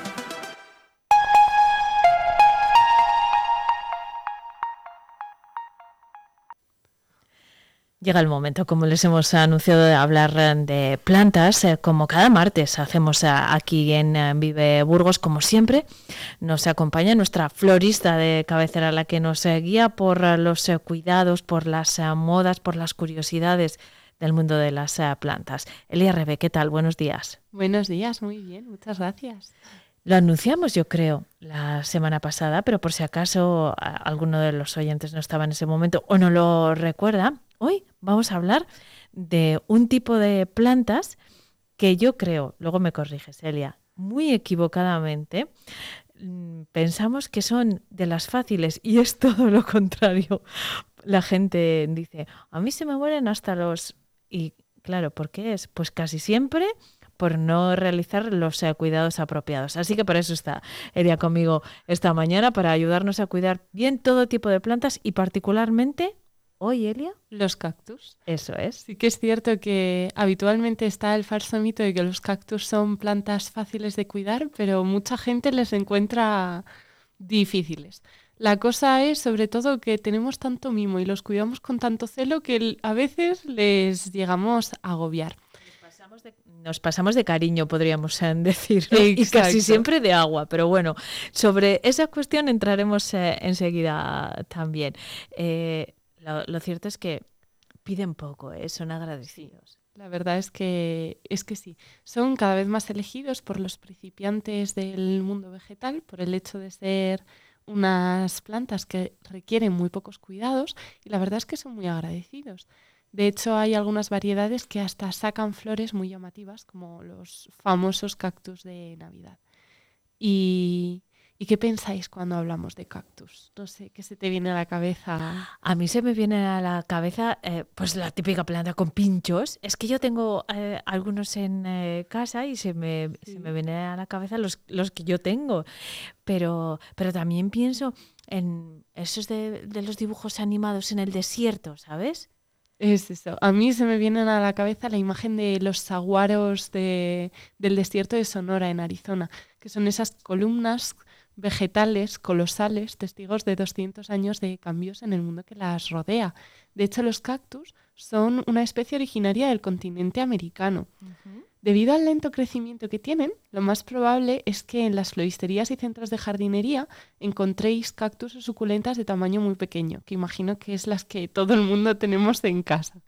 Speaker 3: Llega el momento, como les hemos anunciado, de hablar eh, de plantas. eh, Como cada martes hacemos eh, aquí en Vive Burgos, como siempre, nos acompaña nuestra florista de cabecera, la que nos guía por los cuidados, por las modas, por las curiosidades del mundo de las plantas. Elia Rebe, ¿qué tal? Buenos días.
Speaker 9: Buenos días, muy bien, muchas gracias.
Speaker 3: Lo anunciamos, yo creo, la semana pasada, pero por si acaso alguno de los oyentes no estaba en ese momento o no lo recuerda, hoy vamos a hablar de un tipo de plantas que yo creo, luego me corrige Celia, muy equivocadamente mm, pensamos que son de las fáciles y es todo lo contrario. La gente dice, a mí se me mueren hasta los... Y claro, ¿por qué es? Pues casi siempre por no realizar los cuidados apropiados. Así que por eso está Elia conmigo esta mañana, para ayudarnos a cuidar bien todo tipo de plantas y particularmente hoy, Elia.
Speaker 9: Los cactus.
Speaker 3: Eso es.
Speaker 9: Sí que es cierto que habitualmente está el falso mito de que los cactus son plantas fáciles de cuidar, pero mucha gente les encuentra difíciles. La cosa es, sobre todo, que tenemos tanto mimo y los cuidamos con tanto celo que a veces les llegamos a agobiar.
Speaker 3: Nos pasamos de cariño, podríamos decir, ¿no? y casi siempre de agua. Pero bueno, sobre esa cuestión entraremos eh, enseguida también. Eh, lo, lo cierto es que piden poco, ¿eh? son agradecidos.
Speaker 9: La verdad es que, es que sí. Son cada vez más elegidos por los principiantes del mundo vegetal por el hecho de ser unas plantas que requieren muy pocos cuidados y la verdad es que son muy agradecidos. De hecho, hay algunas variedades que hasta sacan flores muy llamativas, como los famosos cactus de Navidad. ¿Y, ¿y qué pensáis cuando hablamos de cactus? No sé, ¿qué se te viene a la cabeza?
Speaker 3: A mí se me viene a la cabeza eh, pues la típica planta con pinchos. Es que yo tengo eh, algunos en eh, casa y se me, se me viene a la cabeza los, los que yo tengo. Pero, pero también pienso en esos de, de los dibujos animados en el desierto, ¿sabes?
Speaker 9: Es eso. A mí se me viene a la cabeza la imagen de los saguaros de- del desierto de Sonora, en Arizona, que son esas columnas vegetales colosales, testigos de 200 años de cambios en el mundo que las rodea. De hecho, los cactus son una especie originaria del continente americano. Debido al lento crecimiento que tienen, lo más probable es que en las floristerías y centros de jardinería encontréis cactus o suculentas de tamaño muy pequeño, que imagino que es las que todo el mundo tenemos en casa.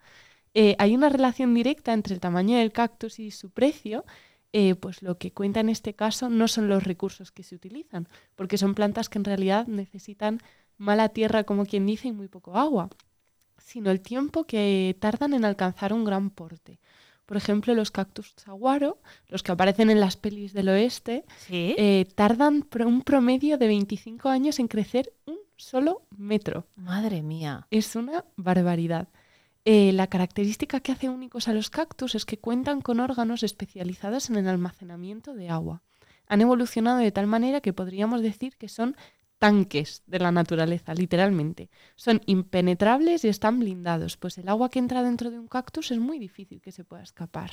Speaker 9: Eh, hay una relación directa entre el tamaño del cactus y su precio, eh, pues lo que cuenta en este caso no son los recursos que se utilizan, porque son plantas que en realidad necesitan mala tierra, como quien dice, y muy poco agua, sino el tiempo que tardan en alcanzar un gran porte. Por ejemplo, los cactus saguaro, los que aparecen en las pelis del oeste, eh, tardan un promedio de 25 años en crecer un solo metro.
Speaker 3: Madre mía.
Speaker 9: Es una barbaridad. Eh, la característica que hace únicos a los cactus es que cuentan con órganos especializados en el almacenamiento de agua. Han evolucionado de tal manera que podríamos decir que son tanques de la naturaleza, literalmente. Son impenetrables y están blindados, pues el agua que entra dentro de un cactus es muy difícil que se pueda escapar.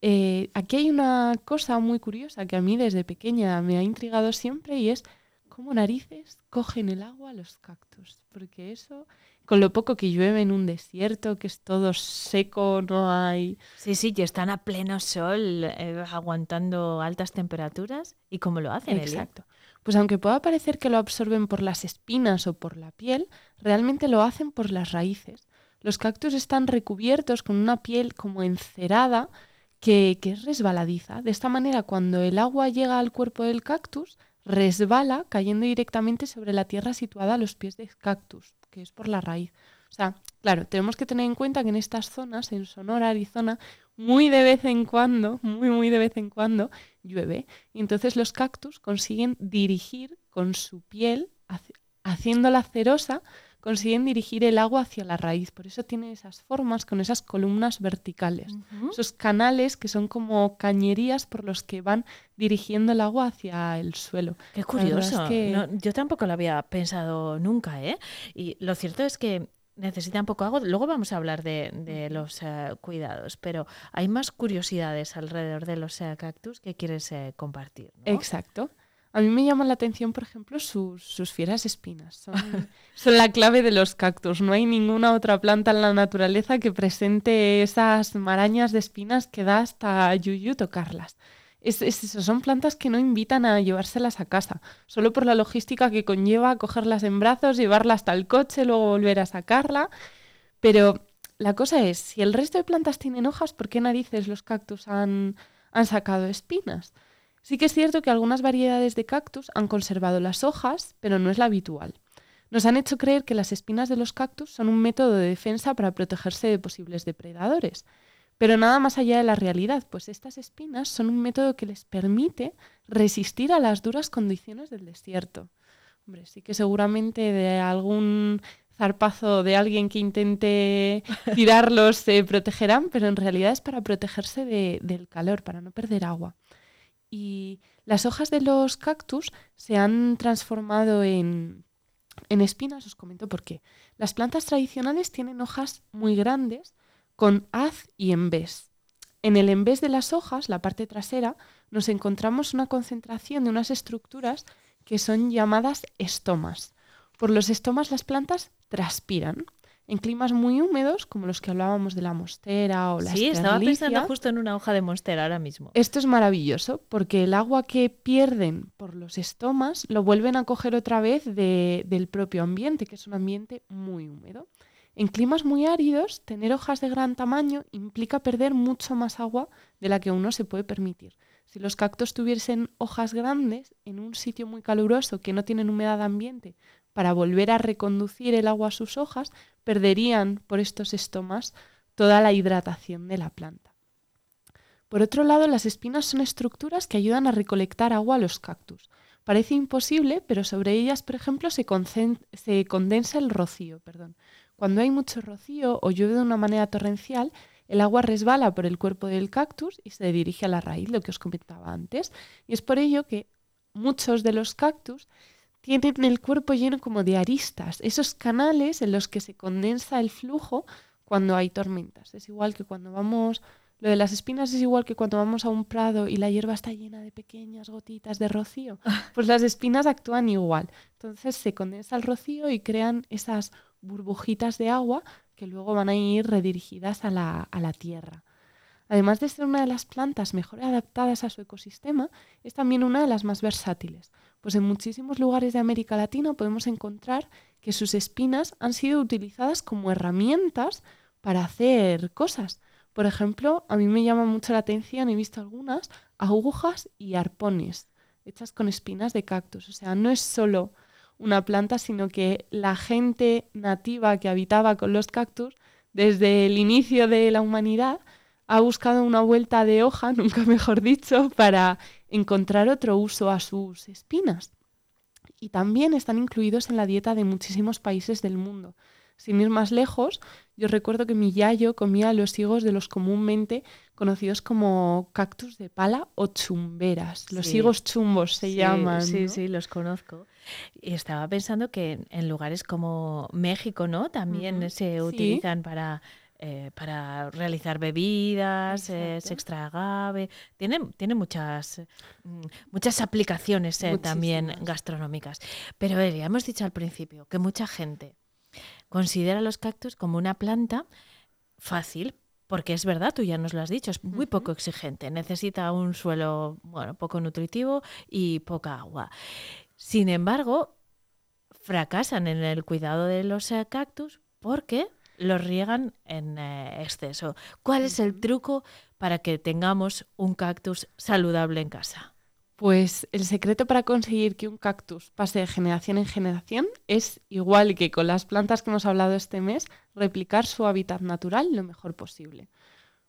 Speaker 9: Eh, aquí hay una cosa muy curiosa que a mí desde pequeña me ha intrigado siempre y es cómo narices cogen el agua los cactus. Porque eso, con lo poco que llueve en un desierto, que es todo seco, no hay...
Speaker 3: Sí, sí, y están a pleno sol, eh, aguantando altas temperaturas. ¿Y cómo lo hacen?
Speaker 9: Exacto. Pues aunque pueda parecer que lo absorben por las espinas o por la piel, realmente lo hacen por las raíces. Los cactus están recubiertos con una piel como encerada que, que es resbaladiza. De esta manera, cuando el agua llega al cuerpo del cactus, resbala cayendo directamente sobre la tierra situada a los pies del cactus, que es por la raíz. O sea, claro, tenemos que tener en cuenta que en estas zonas, en Sonora, Arizona, muy de vez en cuando, muy, muy de vez en cuando, llueve. Y entonces los cactus consiguen dirigir con su piel, haci- haciéndola cerosa, consiguen dirigir el agua hacia la raíz. Por eso tiene esas formas con esas columnas verticales. Esos canales que son como cañerías por los que van dirigiendo el agua hacia el suelo.
Speaker 3: Qué
Speaker 9: es
Speaker 3: curioso.
Speaker 9: que-
Speaker 3: No, yo tampoco lo había pensado nunca, ¿eh? Y lo cierto es que necesitan poco agua. Luego vamos a hablar de, de los eh, cuidados, pero hay más curiosidades alrededor de los eh, cactus que quieres eh, compartir. ¿no?
Speaker 9: Exacto. A mí me llama la atención, por ejemplo, sus, sus fieras espinas. Son, son la clave de los cactus. No hay ninguna otra planta en la naturaleza que presente esas marañas de espinas que da hasta yuyu tocarlas. Es, son plantas que no invitan a llevárselas a casa, solo por la logística que conlleva cogerlas en brazos, llevarla hasta el coche, luego volver a sacarla. Pero la cosa es, si el resto de plantas tienen hojas, ¿por qué narices los cactus han, han sacado espinas? Sí que es cierto que algunas variedades de cactus han conservado las hojas, pero no es la habitual. Nos han hecho creer que las espinas de los cactus son un método de defensa para protegerse de posibles depredadores. Pero nada más allá de la realidad, pues estas espinas son un método que les permite resistir a las duras condiciones del desierto. Hombre, sí que seguramente de algún zarpazo de alguien que intente tirarlos se protegerán, pero en realidad es para protegerse de- del calor, para no perder agua. Y las hojas de los cactus se han transformado en, en espinas, os comento por qué. Las plantas tradicionales tienen hojas muy grandes con haz y embés. En el embés de las hojas, la parte trasera, nos encontramos una concentración de unas estructuras que son llamadas estomas. Por los estomas las plantas transpiran. En climas muy húmedos, como los que hablábamos de la mostera o la
Speaker 3: Sí, estaba pensando justo en una hoja de monstera ahora mismo.
Speaker 9: esto es maravilloso porque el agua que pierden por los estomas lo vuelven a coger otra vez de- del propio ambiente, que es un ambiente muy húmedo. En climas muy áridos, tener hojas de gran tamaño implica perder mucho más agua de la que uno se puede permitir. Si los cactus tuviesen hojas grandes en un sitio muy caluroso que no tienen humedad ambiente, para volver a reconducir el agua a sus hojas, perderían por estos estomas toda la hidratación de la planta. Por otro lado, las espinas son estructuras que ayudan a recolectar agua a los cactus. Parece imposible, pero sobre ellas, por ejemplo, se, condensa el rocío. Perdón. Cuando hay mucho rocío o llueve de una manera torrencial, el agua resbala por el cuerpo del cactus y se dirige a la raíz, lo que os comentaba antes. Y es por ello que muchos de los cactus tienen el cuerpo lleno como de aristas, esos canales en los que se condensa el flujo cuando hay tormentas. Es igual que cuando vamos, lo de las espinas es igual que cuando vamos a un prado y la hierba está llena de pequeñas gotitas de rocío. Pues las espinas actúan igual. Entonces se condensa el rocío y crean esas burbujitas de agua que luego van a ir redirigidas a la, a la tierra. Además de ser una de las plantas mejor adaptadas a su ecosistema, es también una de las más versátiles, pues en muchísimos lugares de América Latina podemos encontrar que sus espinas han sido utilizadas como herramientas para hacer cosas. Por ejemplo, a mí me llama mucho la atención, he visto algunas, agujas y arpones hechas con espinas de cactus. O sea, no es solo una planta, sino que la gente nativa que habitaba con los cactus, desde el inicio de la humanidad, ha buscado una vuelta de hoja, nunca mejor dicho, para encontrar otro uso a sus espinas. Y también están incluidos en la dieta de muchísimos países del mundo. Sin ir más lejos, yo recuerdo que mi yayo comía los higos de los comúnmente conocidos como cactus de pala o chumberas. Los
Speaker 3: Sí.
Speaker 9: higos chumbos se
Speaker 3: Sí,
Speaker 9: llaman.
Speaker 3: Sí,
Speaker 9: ¿no?
Speaker 3: sí, los conozco. Y estaba pensando que en, lugares como México, ¿no? También se
Speaker 9: sí.
Speaker 3: utilizan para, eh, para realizar bebidas, eh, se extrae agave. Tiene, tiene muchas, mm, muchas aplicaciones eh, también gastronómicas. Pero Elia, hemos dicho al principio que mucha gente considera los cactus como una planta fácil, porque es verdad, tú ya nos lo has dicho, es muy poco exigente, necesita un suelo, bueno, poco nutritivo y poca agua. Sin embargo, fracasan en el cuidado de los eh, cactus porque los riegan en eh, exceso. ¿Cuál es el truco para que tengamos un cactus saludable en casa?
Speaker 9: Pues el secreto para conseguir que un cactus pase de generación en generación es, igual que con las plantas que hemos hablado este mes, replicar su hábitat natural lo mejor posible.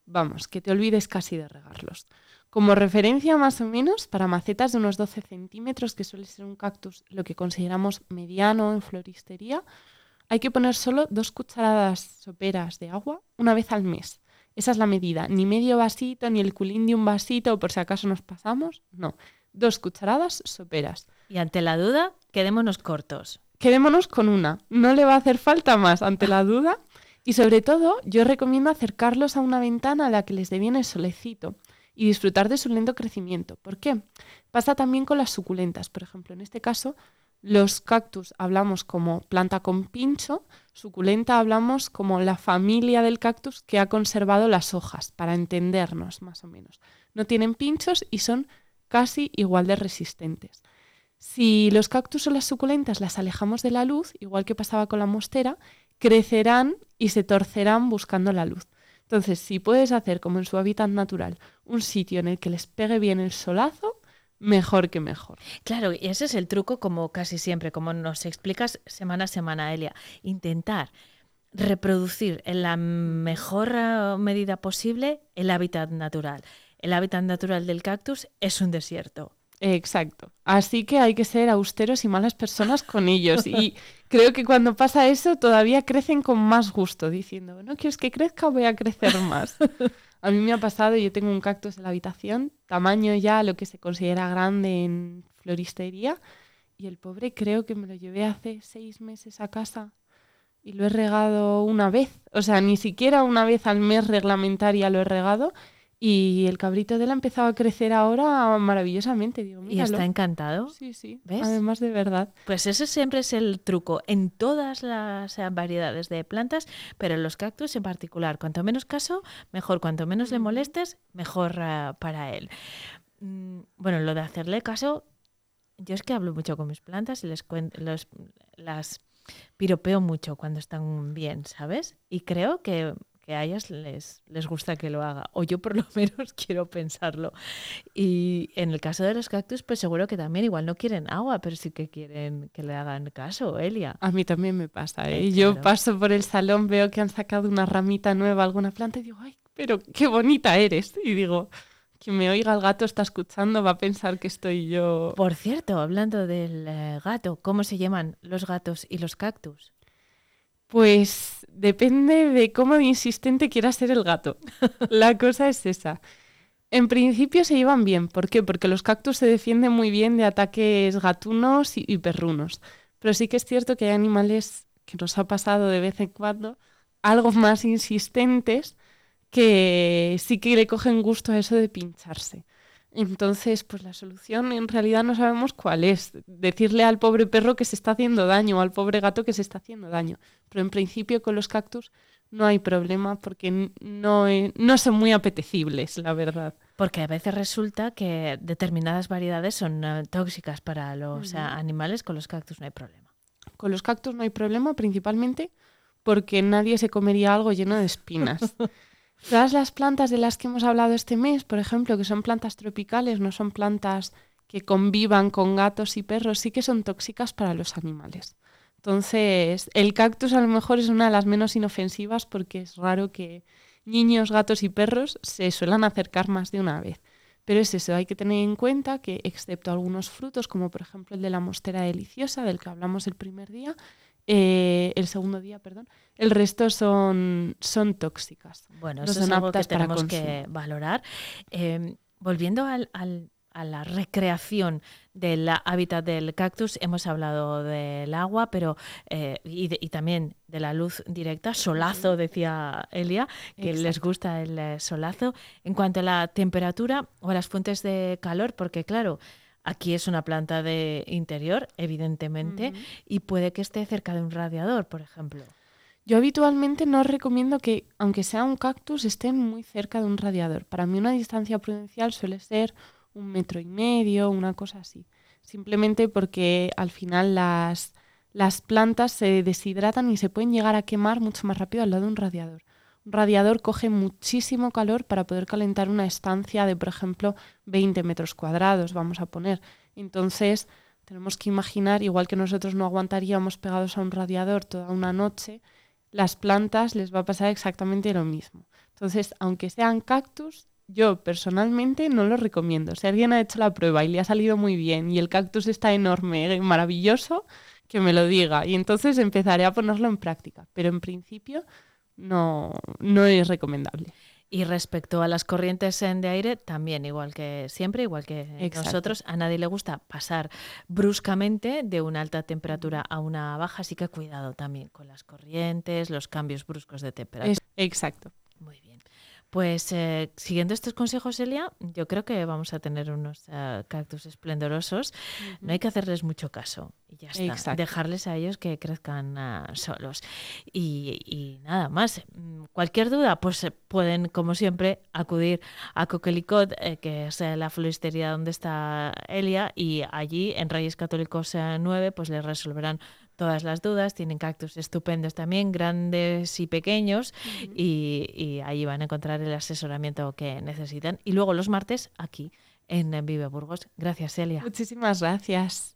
Speaker 9: Vamos, que te olvides casi de regarlos. Como referencia más o menos, para macetas de unos 12 centímetros, que suele ser un cactus lo que consideramos mediano en floristería, hay que poner solo dos cucharadas soperas de agua una vez al mes. Esa es la medida, ni medio vasito, ni el culín de un vasito, por si acaso nos pasamos, no. Dos cucharadas soperas.
Speaker 3: Y ante la duda, quedémonos cortos.
Speaker 9: Quedémonos con una, no le va a hacer falta más ante la duda. Y sobre todo, yo recomiendo acercarlos a una ventana a la que les dé bien el solecito y disfrutar de su lento crecimiento. ¿Por qué? Pasa también con las suculentas. Por ejemplo, en este caso, los cactus hablamos como planta con pincho, suculenta hablamos como la familia del cactus que ha conservado las hojas, para entendernos más o menos. No tienen pinchos y son casi igual de resistentes. Si los cactus o las suculentas las alejamos de la luz, igual que pasaba con la mostera, crecerán y se torcerán buscando la luz. Entonces, si puedes hacer como en su hábitat natural un sitio en el que les pegue bien el solazo, mejor que mejor.
Speaker 3: Claro, y ese es el truco como casi siempre, como nos explicas semana a semana, Elia. Intentar reproducir en la mejor eh, medida posible el hábitat natural. El hábitat natural del cactus es un desierto.
Speaker 9: Exacto. Así que hay que ser austeros y malas personas con ellos. Y creo que cuando pasa eso todavía crecen con más gusto, diciendo, no quieres que crezca, voy a crecer más. A mí me ha pasado, yo tengo un cactus en la habitación, tamaño ya lo que se considera grande en floristería, y el pobre creo que me lo llevé hace seis meses a casa y lo he regado una vez. O sea, ni siquiera una vez al mes reglamentaria lo he regado Y el cabrito de él ha empezado a crecer ahora maravillosamente. Digo,
Speaker 3: Y está encantado.
Speaker 9: Sí, sí.
Speaker 3: ¿Ves?
Speaker 9: Además de verdad.
Speaker 3: Pues ese siempre es el truco en todas las eh, variedades de plantas, pero en los cactus en particular. Cuanto menos caso, mejor. Cuanto menos le molestes, mejor eh, para él. Mm, Bueno, lo de hacerle caso, yo es que hablo mucho con mis plantas y les cuento, los, las piropeo mucho cuando están bien, ¿sabes? Y creo que, que a ellas les, les gusta que lo haga, o yo por lo menos quiero pensarlo. Y en el caso de los cactus, pues seguro que también igual no quieren agua, pero sí que quieren que le hagan caso, Elia.
Speaker 9: A mí también me pasa, ¿eh?
Speaker 3: Eh,
Speaker 9: Yo
Speaker 3: claro.
Speaker 9: paso por el salón, veo que han sacado una ramita nueva, alguna planta, y digo, ay, pero qué bonita eres. Y digo, quien me oiga el gato está escuchando, va a pensar que estoy yo.
Speaker 3: Por cierto, hablando del eh, gato, ¿cómo se llaman los gatos y los cactus?
Speaker 9: Pues depende de cómo insistente quiera ser el gato. La cosa es esa. En principio se llevan bien. ¿Por qué? Porque los cactus se defienden muy bien de ataques gatunos y, y perrunos. Pero sí que es cierto que hay animales que nos ha pasado de vez en cuando, algo más insistentes, que sí que le cogen gusto a eso de pincharse. Entonces, pues la solución en realidad no sabemos cuál es. Decirle al pobre perro que se está haciendo daño o al pobre gato que se está haciendo daño. Pero en principio con los cactus no hay problema porque no, no son muy apetecibles, la verdad.
Speaker 3: Porque a veces resulta que determinadas variedades son eh, tóxicas para los eh, animales, con los cactus no hay problema.
Speaker 9: Con los cactus no hay problema principalmente porque nadie se comería algo lleno de espinas. Todas las plantas de las que hemos hablado este mes, por ejemplo, que son plantas tropicales, no son plantas que convivan con gatos y perros, sí que son tóxicas para los animales. Entonces, el cactus a lo mejor es una de las menos inofensivas porque es raro que niños, gatos y perros se suelan acercar más de una vez. Pero es eso, hay que tener en cuenta que excepto algunos frutos, como por ejemplo el de la mostera deliciosa, del que hablamos el primer día, eh, el segundo día, perdón, el resto son, son tóxicas.
Speaker 3: Bueno,
Speaker 9: no
Speaker 3: eso
Speaker 9: son
Speaker 3: es algo que tenemos que valorar. Eh, volviendo al, al- a la recreación del hábitat del cactus, hemos hablado del agua, pero eh, y, de- y también de la luz directa, solazo, decía Elia, que les gusta el eh, solazo. En cuanto a la temperatura o a las fuentes de calor, porque claro, aquí es una planta de interior, evidentemente, y puede que esté cerca de un radiador, por ejemplo.
Speaker 9: Yo habitualmente no recomiendo que, aunque sea un cactus, estén muy cerca de un radiador. Para mí una distancia prudencial suele ser un metro y medio, una cosa así. Simplemente porque al final las, las plantas se deshidratan y se pueden llegar a quemar mucho más rápido al lado de un radiador. Radiador coge muchísimo calor para poder calentar una estancia de, por ejemplo, 20 metros cuadrados, vamos a poner. Entonces, tenemos que imaginar, igual que nosotros no aguantaríamos pegados a un radiador toda una noche, las plantas les va a pasar exactamente lo mismo. Entonces, aunque sean cactus, yo personalmente no lo recomiendo. Si alguien ha hecho la prueba y le ha salido muy bien y el cactus está enorme, eh, maravilloso, que me lo diga. Y entonces empezaré a ponerlo en práctica. Pero en principio no, no es recomendable.
Speaker 3: Y respecto a las corrientes en- de aire, también, igual que siempre, igual que
Speaker 9: Exacto.
Speaker 3: nosotros, a nadie le gusta pasar bruscamente de una alta temperatura a una baja, así que cuidado también con las corrientes, los cambios bruscos de temperatura.
Speaker 9: Exacto.
Speaker 3: Muy bien. Pues eh, siguiendo estos consejos, Elia, yo creo que vamos a tener unos eh, cactus esplendorosos. No hay que hacerles mucho caso y ya está.
Speaker 9: Exacto.
Speaker 3: Dejarles a ellos que crezcan ah, solos. Y, y nada más. Mm, Cualquier duda, pues eh, pueden, como siempre, acudir a Coquelicot, eh, que es la floristería donde está Elia, y allí en Reyes Católicos eh, 9, pues les resolverán todas las dudas. Tienen cactus estupendos también, grandes y pequeños, y, y ahí van a encontrar el asesoramiento que necesitan. Y luego los martes aquí en Vive Burgos. Gracias, Elia.
Speaker 9: Muchísimas gracias.